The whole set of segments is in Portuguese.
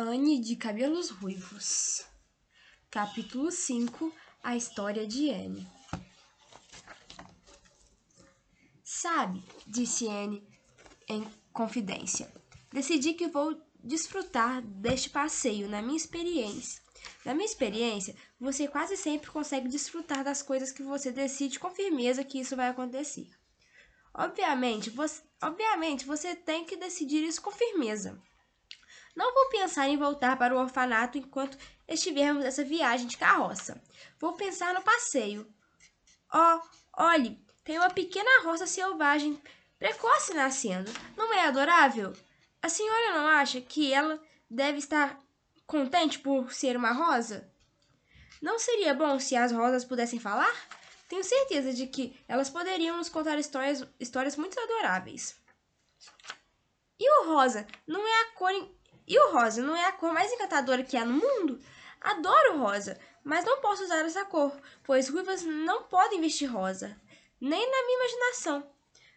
Anne de cabelos ruivos. Capítulo 5 A história de Anne. Sabe, disse Anne em confidência, decidi que vou desfrutar deste passeio na minha experiência. Na minha experiência, você quase sempre consegue desfrutar das coisas que você decide com firmeza que isso vai acontecer. Obviamente, você, obviamente, você tem que decidir isso com firmeza. Não vou pensar em voltar para o orfanato enquanto estivermos nessa viagem de carroça. Vou pensar no passeio. Oh, olhe, tem uma pequena roça selvagem precoce nascendo. Não é adorável? A senhora não acha que ela deve estar contente por ser uma rosa? Não seria bom se as rosas pudessem falar? Tenho certeza de que elas poderiam nos contar histórias, histórias muito adoráveis. E o rosa não é a cor e o rosa não é a cor mais encantadora que há no mundo? Adoro rosa, mas não posso usar essa cor, pois ruivas não podem vestir rosa, nem na minha imaginação.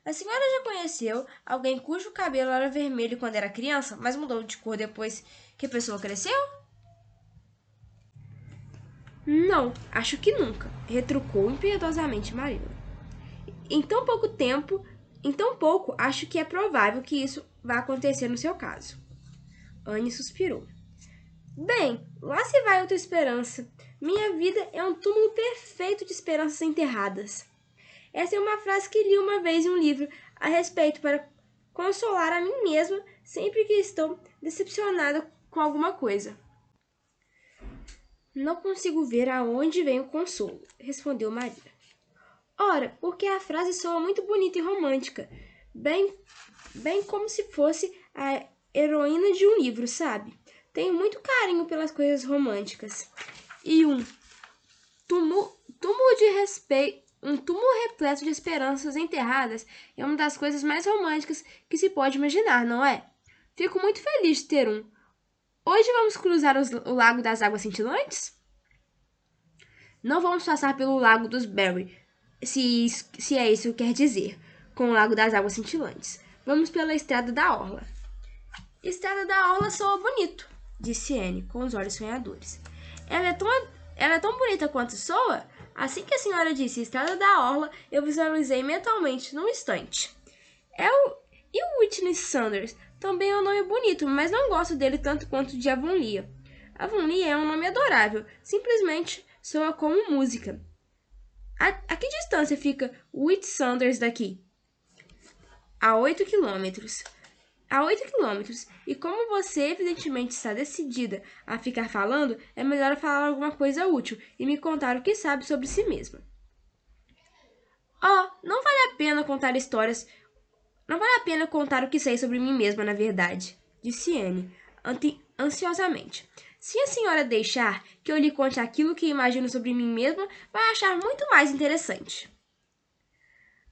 A senhora já conheceu alguém cujo cabelo era vermelho quando era criança, mas mudou de cor depois que a pessoa cresceu? Não, acho que nunca, retrucou impiedosamente Marilla. Em tão pouco tempo, em tão pouco, acho que é provável que isso vá acontecer no seu caso. Anne suspirou. Bem, lá se vai outra esperança. Minha vida é um túmulo perfeito de esperanças enterradas. Essa é uma frase que li uma vez em um livro a respeito para consolar a mim mesma sempre que estou decepcionada com alguma coisa. Não consigo ver aonde vem o consolo, respondeu Maria. Ora, porque a frase soa muito bonita e romântica, bem, bem como se fosse a heroína de um livro, sabe? Tenho muito carinho pelas coisas românticas. E um túmulo, de respeito, um túmulo repleto de esperanças enterradas é uma das coisas mais românticas que se pode imaginar, não é? Fico muito feliz de ter um. Hoje vamos cruzar os, o Lago das Águas Cintilantes? Não vamos passar pelo Lago dos Berry, se, se é isso que quer dizer, com o Lago das Águas Cintilantes. Vamos pela Estrada da Orla. Estrada da Orla soa bonito, disse Anne, com os olhos sonhadores. Ela é tão, ela é tão bonita quanto soa? Assim que a senhora disse Estrada da Orla, eu visualizei mentalmente num instante. É o, e o Whitney Sanders? Também é um nome bonito, mas não gosto dele tanto quanto de Avonlea. Avonlea é um nome adorável, simplesmente soa como música. A, a que distância fica Whit Sanders daqui? A oito quilômetros a 8 quilômetros. E como você evidentemente está decidida a ficar falando, é melhor falar alguma coisa útil e me contar o que sabe sobre si mesma. Oh, não vale a pena contar histórias. Não vale a pena contar o que sei sobre mim mesma, na verdade, disse Anne, ansiosamente. Se a senhora deixar que eu lhe conte aquilo que imagino sobre mim mesma, vai achar muito mais interessante.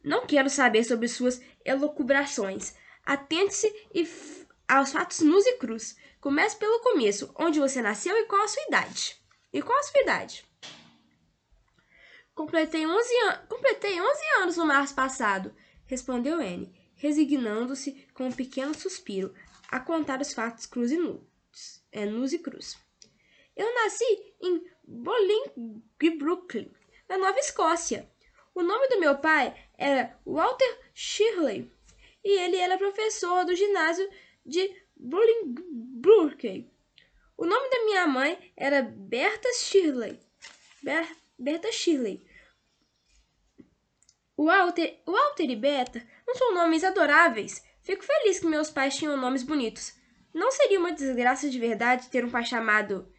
Não quero saber sobre suas elucubrações. Atente-se aos fatos nus e crus. Comece pelo começo, onde você nasceu e qual a sua idade. E qual a sua idade? Completei 11, an Completei 11 anos no março passado, respondeu Anne, resignando-se com um pequeno suspiro a contar os fatos crus e nus, é, nus e crus. Eu nasci em Bolingbrook, na Nova Escócia. O nome do meu pai era Walter Shirley e ele era professor do ginásio de Bolingbroke. O nome da minha mãe era Berta Shirley. Ber Berta Shirley. Walter, Walter e Berta não são nomes adoráveis. Fico feliz que meus pais tinham nomes bonitos. Não seria uma desgraça de verdade ter um pai chamado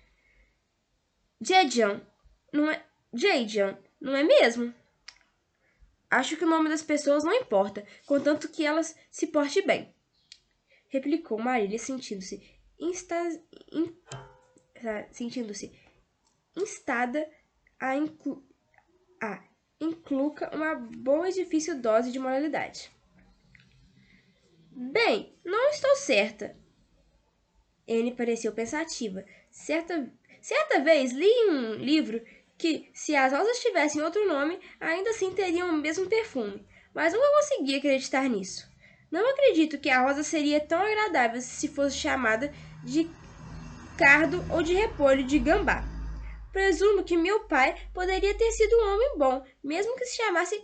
Jedian, não é? Jadian, não é mesmo? Acho que o nome das pessoas não importa, contanto que elas se portem bem. Replicou Marília, sentindo-se insta... in... sentindo-se instada a, inclu... a incluca uma boa e difícil dose de moralidade. Bem, não estou certa. Anne pareceu pensativa. Certa, certa vez li um livro que, se as rosas tivessem outro nome, ainda assim teriam o mesmo perfume, mas nunca consegui acreditar nisso. Não acredito que a rosa seria tão agradável se fosse chamada de cardo ou de repolho de gambá. Presumo que meu pai poderia ter sido um homem bom, mesmo que se chamasse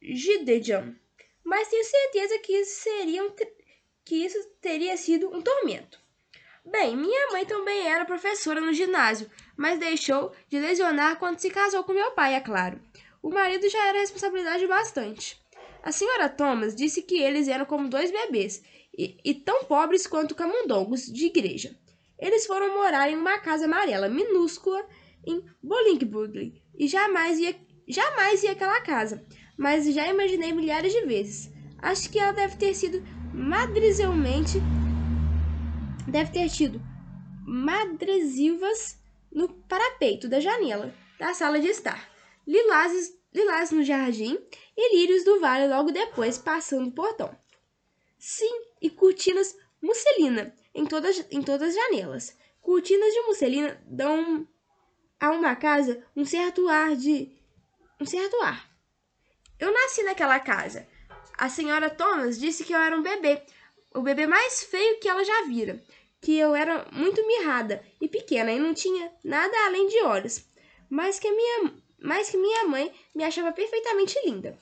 Gideon. Mas tenho certeza que isso, seria um que isso teria sido um tormento. Bem, minha mãe também era professora no ginásio, mas deixou de lesionar quando se casou com meu pai, é claro. O marido já era responsabilidade bastante. A senhora Thomas disse que eles eram como dois bebês e, e tão pobres quanto camundongos de igreja. Eles foram morar em uma casa amarela minúscula em Bolingbrook e jamais ia, jamais ia àquela casa, mas já imaginei milhares de vezes. Acho que ela deve ter sido madrizelmente deve ter tido madresilvas no parapeito da janela da sala de estar, lilás no jardim e lírios do vale logo depois passando o portão. Sim, e cortinas musselina em todas, em todas as janelas. Cortinas de musselina dão a uma casa um certo ar de. um certo ar. Eu nasci naquela casa. A senhora Thomas disse que eu era um bebê, o bebê mais feio que ela já vira, que eu era muito mirrada e pequena e não tinha nada além de olhos, mas que minha, mas que minha mãe me achava perfeitamente linda.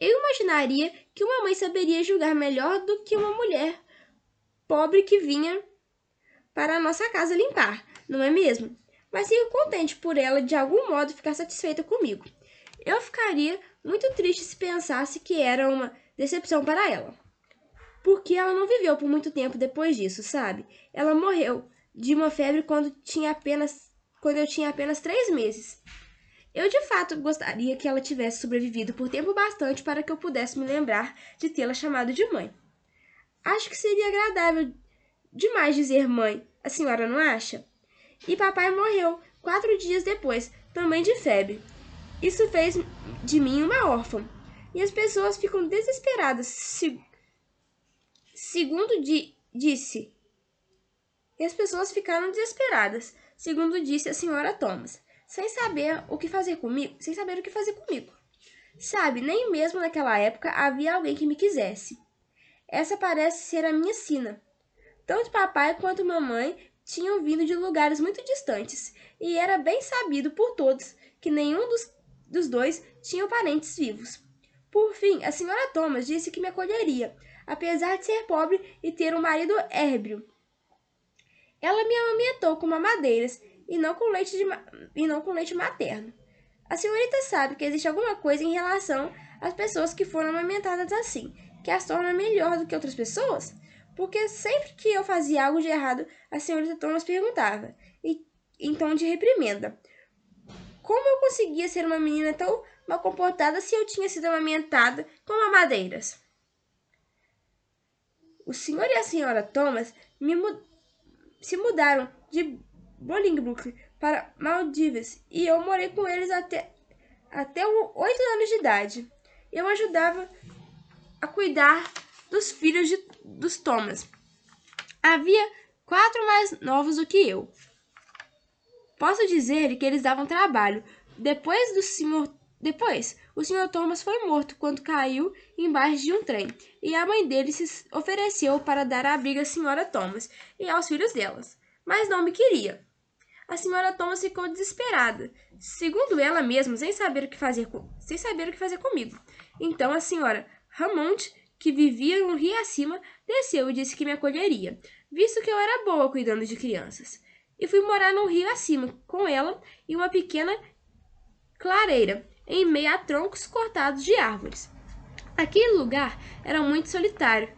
Eu imaginaria que uma mãe saberia julgar melhor do que uma mulher pobre que vinha para a nossa casa limpar, não é mesmo? Mas fico contente por ela de algum modo ficar satisfeita comigo. Eu ficaria muito triste se pensasse que era uma decepção para ela. Porque ela não viveu por muito tempo depois disso, sabe? Ela morreu de uma febre quando tinha apenas quando eu tinha apenas três meses. Eu de fato gostaria que ela tivesse sobrevivido por tempo bastante para que eu pudesse me lembrar de tê-la chamado de mãe. Acho que seria agradável demais dizer mãe, a senhora não acha? E papai morreu quatro dias depois, também de febre. Isso fez de mim uma órfã. E as pessoas ficam desesperadas, se... segundo di... disse. E as pessoas ficaram desesperadas, segundo disse a senhora Thomas, sem saber o que fazer comigo, sem saber o que fazer comigo. Sabe, nem mesmo naquela época havia alguém que me quisesse. Essa parece ser a minha sina. Tanto papai quanto mamãe tinham vindo de lugares muito distantes, e era bem sabido por todos que nenhum dos, dos dois tinha parentes vivos. Por fim, a senhora Thomas disse que me acolheria, apesar de ser pobre e ter um marido érbio. Ela me amamentou com mamadeiras e não com leite, de, e não com leite materno. A senhorita sabe que existe alguma coisa em relação às pessoas que foram amamentadas assim, que as torna melhor do que outras pessoas? porque sempre que eu fazia algo de errado, a senhorita Thomas perguntava, e, em tom de reprimenda. Como eu conseguia ser uma menina tão mal comportada se eu tinha sido amamentada com mamadeiras? O senhor e a senhora Thomas mu se mudaram de Bolingbrook para Maldivas e eu morei com eles até, até oito anos de idade. Eu ajudava a cuidar dos filhos de, dos Thomas. Havia quatro mais novos do que eu. Posso dizer que eles davam trabalho. Depois do senhor depois, o Sr. Thomas foi morto quando caiu embaixo de um trem, e a mãe dele se ofereceu para dar abrigo à Sra. Thomas e aos filhos delas, mas não me queria. A Sra. Thomas ficou desesperada, segundo ela mesma, sem saber o que fazer, sem saber o que fazer comigo. Então a Sra. Ramont que vivia no rio acima, desceu e disse que me acolheria, visto que eu era boa cuidando de crianças. E fui morar no rio acima, com ela e uma pequena clareira, em meio a troncos cortados de árvores. Aquele lugar era muito solitário.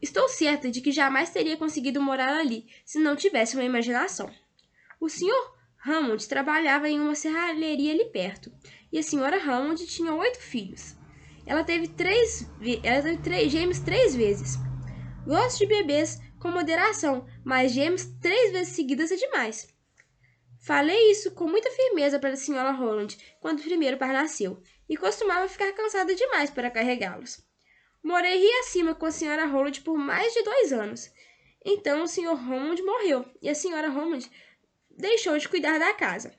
Estou certa de que jamais teria conseguido morar ali se não tivesse uma imaginação. O Sr. Hammond trabalhava em uma serralheria ali perto, e a Sra. Hammond tinha oito filhos. Ela teve três, ela teve três gêmeos três vezes. Gosto de bebês com moderação, mas gêmeos três vezes seguidas é demais. Falei isso com muita firmeza para a senhora Holland quando o primeiro par nasceu, e costumava ficar cansada demais para carregá-los. Morei rio acima com a senhora Holland por mais de dois anos. Então o senhor Holland morreu e a senhora Holland deixou de cuidar da casa.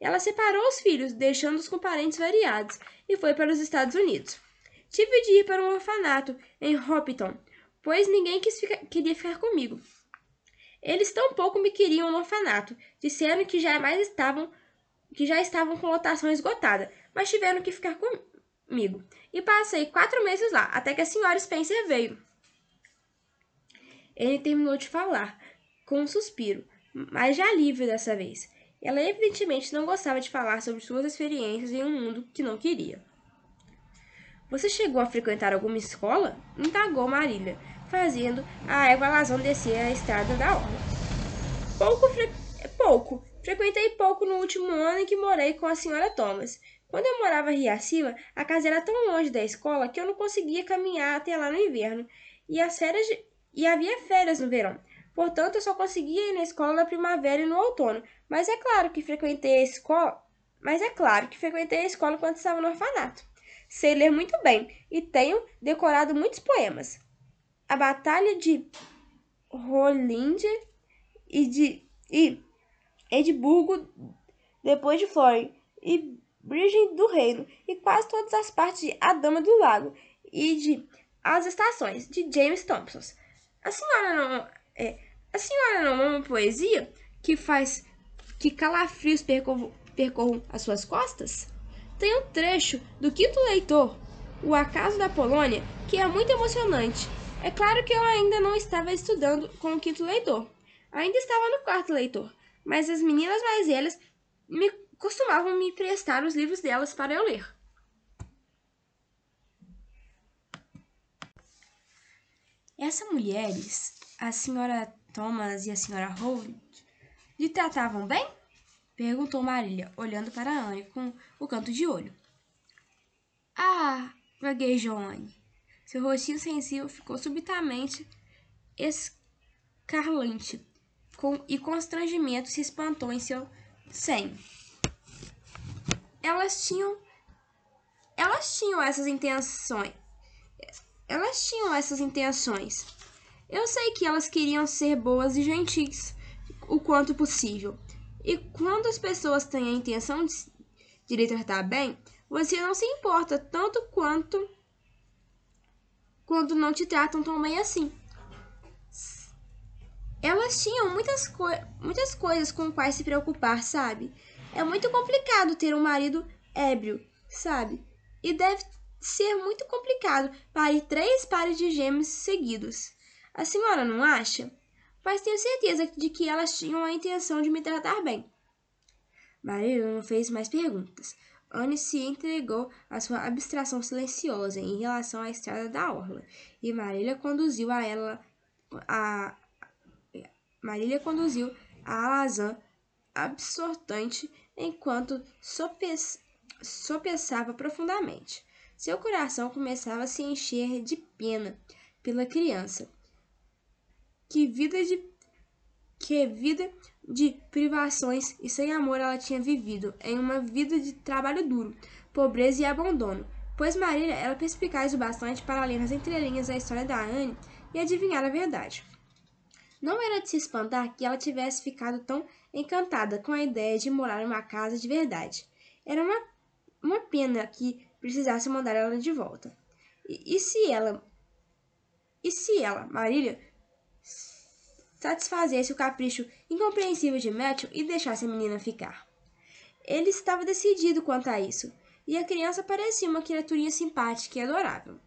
Ela separou os filhos, deixando-os com parentes variados, e foi para os Estados Unidos. Tive de ir para um orfanato em Hopton, pois ninguém ficar, queria ficar comigo. Eles tampouco me queriam no orfanato, disseram que jamais estavam que já estavam com lotação esgotada, mas tiveram que ficar comigo. E passei quatro meses lá, até que a senhora Spencer veio. Ele terminou de falar, com um suspiro, mas de alívio dessa vez. Ela evidentemente não gostava de falar sobre suas experiências em um mundo que não queria. Você chegou a frequentar alguma escola? Indagou Marília, fazendo a égua Lazão descer a estrada da orla. Pouco, fre... pouco. Frequentei pouco no último ano em que morei com a senhora Thomas. Quando eu morava em Riaciba, a casa era tão longe da escola que eu não conseguia caminhar até lá no inverno, e, as férias de... e havia férias no verão. Portanto, eu só conseguia ir na escola na primavera e no outono. Mas é claro que frequentei a escola. Mas é claro que frequentei a escola quando estava no orfanato. Sei ler muito bem e tenho decorado muitos poemas. A Batalha de Rolinde e de e Edimburgo, depois de Florin e Virgem do Reino e quase todas as partes de A Dama do Lago e de As Estações, de James Thompson. A senhora não é, a senhora não ama uma poesia que faz que calafrios percorram as suas costas? Tem um trecho do quinto leitor, O Acaso da Polônia, que é muito emocionante. É claro que eu ainda não estava estudando com o quinto leitor. Ainda estava no quarto leitor, mas as meninas mais velhas me costumavam me prestar os livros delas para eu ler. Essas mulheres a senhora Thomas e a senhora Holt lhe tratavam bem? Perguntou Marília, olhando para Anne com o canto de olho. Ah, gaguejou Anne. Seu rostinho sensível ficou subitamente escarlante com, e constrangimento se espantou em seu senho. Elas tinham elas tinham essas intenções. Elas tinham essas intenções. Eu sei que elas queriam ser boas e gentis o quanto possível. E quando as pessoas têm a intenção de, de lhe tratar bem, você não se importa tanto quanto quando não te tratam tão bem assim. Elas tinham muitas, co muitas coisas com quais se preocupar, sabe? É muito complicado ter um marido ébrio, sabe? E deve ser muito complicado parir três pares de gêmeos seguidos. A senhora não acha? Mas tenho certeza de que elas tinham a intenção de me tratar bem. Marília não fez mais perguntas. Anne se entregou à sua abstração silenciosa em relação à estrada da orla, e Marília conduziu a ela a Marília conduziu a alazã absortante enquanto sopeçava profundamente. Seu coração começava a se encher de pena pela criança, que vida de que vida de privações e sem amor ela tinha vivido, em uma vida de trabalho duro, pobreza e abandono. Pois Marília era perspicaz o bastante para ler nas entrelinhas a história da Anne e adivinhar a verdade. Não era de se espantar que ela tivesse ficado tão encantada com a ideia de morar em uma casa de verdade. Era uma, uma pena que precisasse mandar ela de volta. E, e se ela. E se ela, Marília, satisfazesse o capricho incompreensível de Matthew e deixasse a menina ficar. Ele estava decidido quanto a isso, e a criança parecia uma criaturinha simpática e adorável.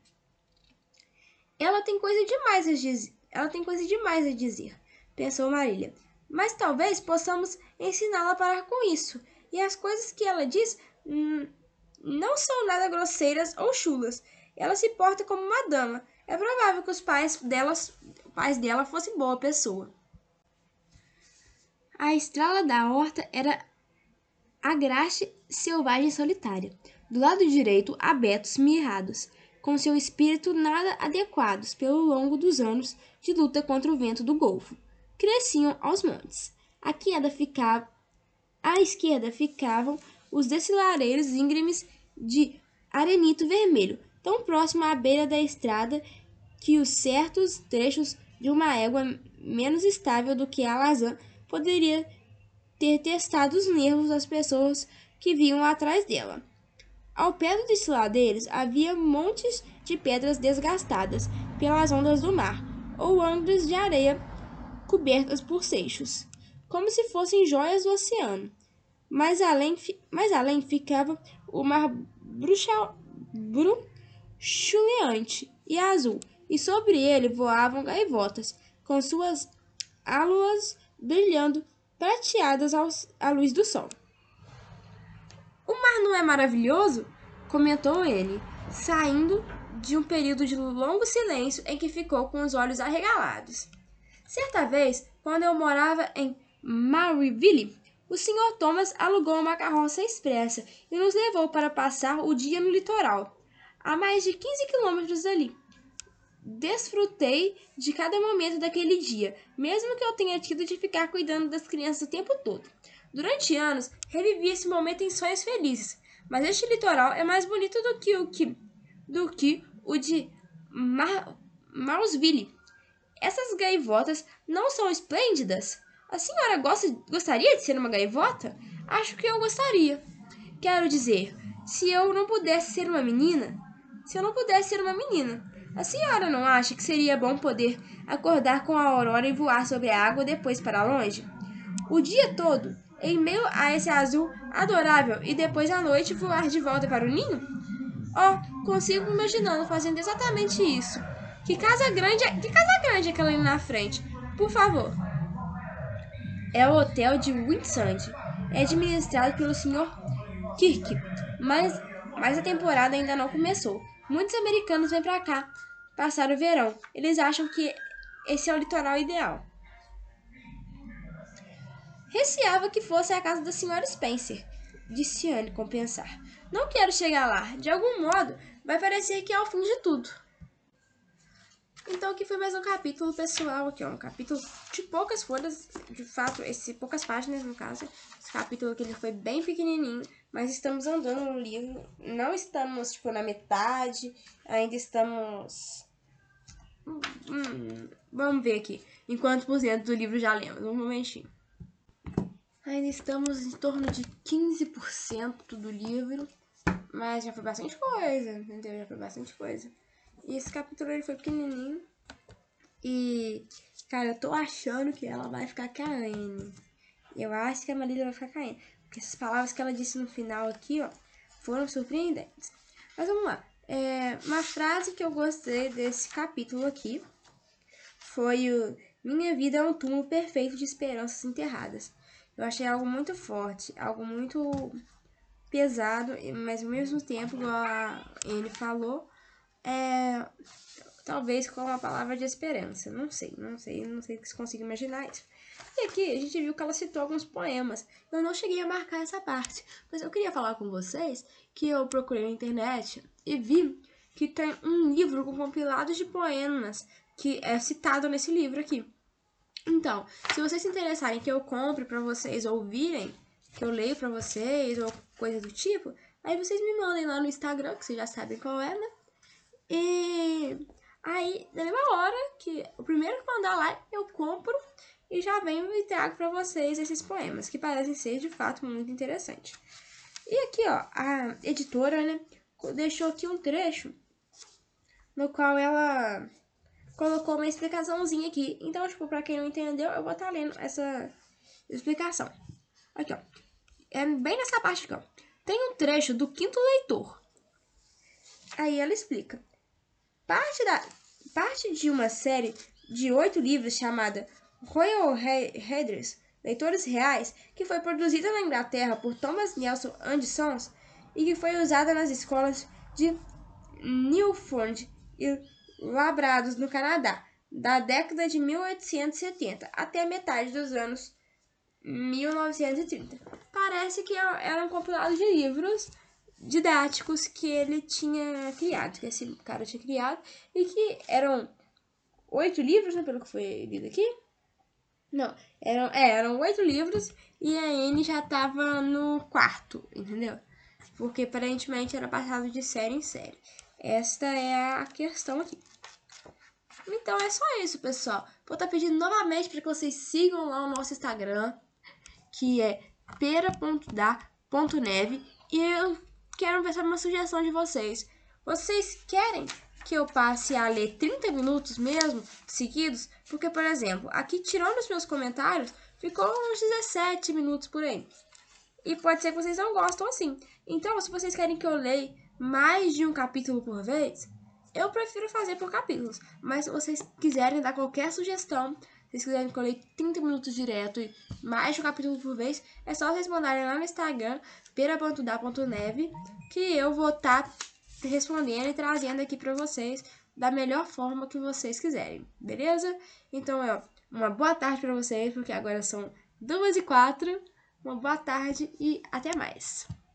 Ela tem coisa demais a dizer, ela tem coisa demais a dizer, pensou Marília. Mas talvez possamos ensiná-la a parar com isso. E as coisas que ela diz hum, não são nada grosseiras ou chulas. Ela se porta como uma dama. É provável que os pais delas pais dela fosse boa pessoa. A estrela da horta era a graxa selvagem solitária. Do lado direito, abetos mirrados, com seu espírito nada adequados pelo longo dos anos de luta contra o vento do Golfo, cresciam aos montes. À queda ficava, à esquerda ficavam os desfilareiros íngremes de arenito vermelho, tão próximo à beira da estrada que os certos trechos de uma égua menos estável do que a Lazan poderia ter testado os nervos das pessoas que vinham atrás dela. Ao pé dos desfiladeiros havia montes de pedras desgastadas pelas ondas do mar, ou ângulos de areia cobertas por seixos, como se fossem joias do oceano. Mais além, mais além ficava o mar bruxa, bruxuleante e azul, e sobre ele voavam gaivotas, com suas áluas brilhando prateadas aos, à luz do sol. O mar não é maravilhoso? comentou ele, saindo de um período de longo silêncio em que ficou com os olhos arregalados. Certa vez, quando eu morava em Maryville, o Sr. Thomas alugou uma carroça expressa e nos levou para passar o dia no litoral, a mais de 15 quilômetros dali. Desfrutei de cada momento daquele dia, mesmo que eu tenha tido de ficar cuidando das crianças o tempo todo. Durante anos, revivi esse momento em sonhos felizes, mas este litoral é mais bonito do que o que do que o de Mar. Essas gaivotas não são esplêndidas? A senhora gosta, gostaria de ser uma gaivota? Acho que eu gostaria. Quero dizer, se eu não pudesse ser uma menina, se eu não pudesse ser uma menina, a senhora não acha que seria bom poder acordar com a aurora e voar sobre a água depois para longe? O dia todo, em meio a esse azul adorável, e depois à noite voar de volta para o ninho? Oh, consigo imaginando fazendo exatamente isso. Que casa grande é, que casa grande é aquela ali na frente? Por favor. É o hotel de Windsand. É administrado pelo Sr. Kirk, mas, mas a temporada ainda não começou. Muitos americanos vêm para cá passar o verão. Eles acham que esse é o litoral ideal. Receava que fosse a casa da Sra. Spencer, disse Anne com pensar. Não quero chegar lá. De algum modo, vai parecer que é o fim de tudo. Então aqui foi mais um capítulo pessoal aqui, ó, um capítulo de poucas folhas, de fato, esse poucas páginas no caso. Esse capítulo aqui ele foi bem pequenininho, mas estamos andando no livro, não estamos tipo na metade, ainda estamos hum, vamos ver aqui, em quantos por cento do livro já lemos, um momentinho. Ainda estamos em torno de 15% do livro. Mas já foi bastante coisa, entendeu? Já foi bastante coisa. E esse capítulo ele foi pequenininho. E, cara, eu tô achando que ela vai ficar com a Anne. Eu acho que a Marília vai ficar com a Anne. Porque essas palavras que ela disse no final aqui, ó, foram surpreendentes. Mas vamos lá. É, uma frase que eu gostei desse capítulo aqui foi o Minha vida é um túmulo perfeito de esperanças enterradas. Eu achei algo muito forte, algo muito pesado, mas ao mesmo tempo, igual a ele falou, é, talvez com uma palavra de esperança. Não sei, não sei, não sei se consigo imaginar isso. E aqui a gente viu que ela citou alguns poemas. Eu não cheguei a marcar essa parte, mas eu queria falar com vocês que eu procurei na internet e vi que tem um livro com compilados de poemas que é citado nesse livro aqui. Então, se vocês se interessarem que eu compre para vocês ouvirem, que eu leio para vocês ou coisa do tipo, aí vocês me mandem lá no Instagram, que vocês já sabem qual é, né? E aí, na mesma hora que o primeiro que mandar lá, eu compro e já venho e trago para vocês esses poemas, que parecem ser de fato muito interessantes. E aqui, ó, a editora, né, deixou aqui um trecho no qual ela colocou uma explicaçãozinha aqui. Então, tipo, pra quem não entendeu, eu vou estar tá lendo essa explicação. Aqui, ó. É bem nessa parte aqui, ó. Tem um trecho do quinto leitor. Aí ela explica. Parte, da, parte de uma série de oito livros chamada Royal Headers, Leitores Reais, que foi produzida na Inglaterra por Thomas Nelson Anderson e que foi usada nas escolas de Newfoundland e labrados no Canadá, da década de 1870 até metade dos anos 1930. Parece que era um compilado de livros didáticos que ele tinha criado, que esse cara tinha criado, e que eram oito livros, né, pelo que foi lido aqui. Não, eram, é, eram oito livros e a Anne já tava no quarto, entendeu? Porque aparentemente era passado de série em série. Esta é a questão aqui. Então é só isso, pessoal. Vou estar tá pedindo novamente para que vocês sigam lá o nosso Instagram, que é pera.da.neve. E eu quero ver uma sugestão de vocês. Vocês querem que eu passe a ler 30 minutos mesmo, seguidos, porque, por exemplo, aqui tirando os meus comentários, ficou uns 17 minutos por aí. E pode ser que vocês não gostam assim. Então, se vocês querem que eu leia mais de um capítulo por vez, eu prefiro fazer por capítulos. Mas se vocês quiserem dar qualquer sugestão, vocês quiserem que eu leia 30 minutos direto e mais de um capítulo por vez, é só vocês mandarem lá no Instagram, pera.da.neve, que eu vou estar tá respondendo e trazendo aqui para vocês da melhor forma que vocês quiserem, beleza? Então, é uma boa tarde para vocês, porque agora são duas e quatro. Uma boa tarde e até mais.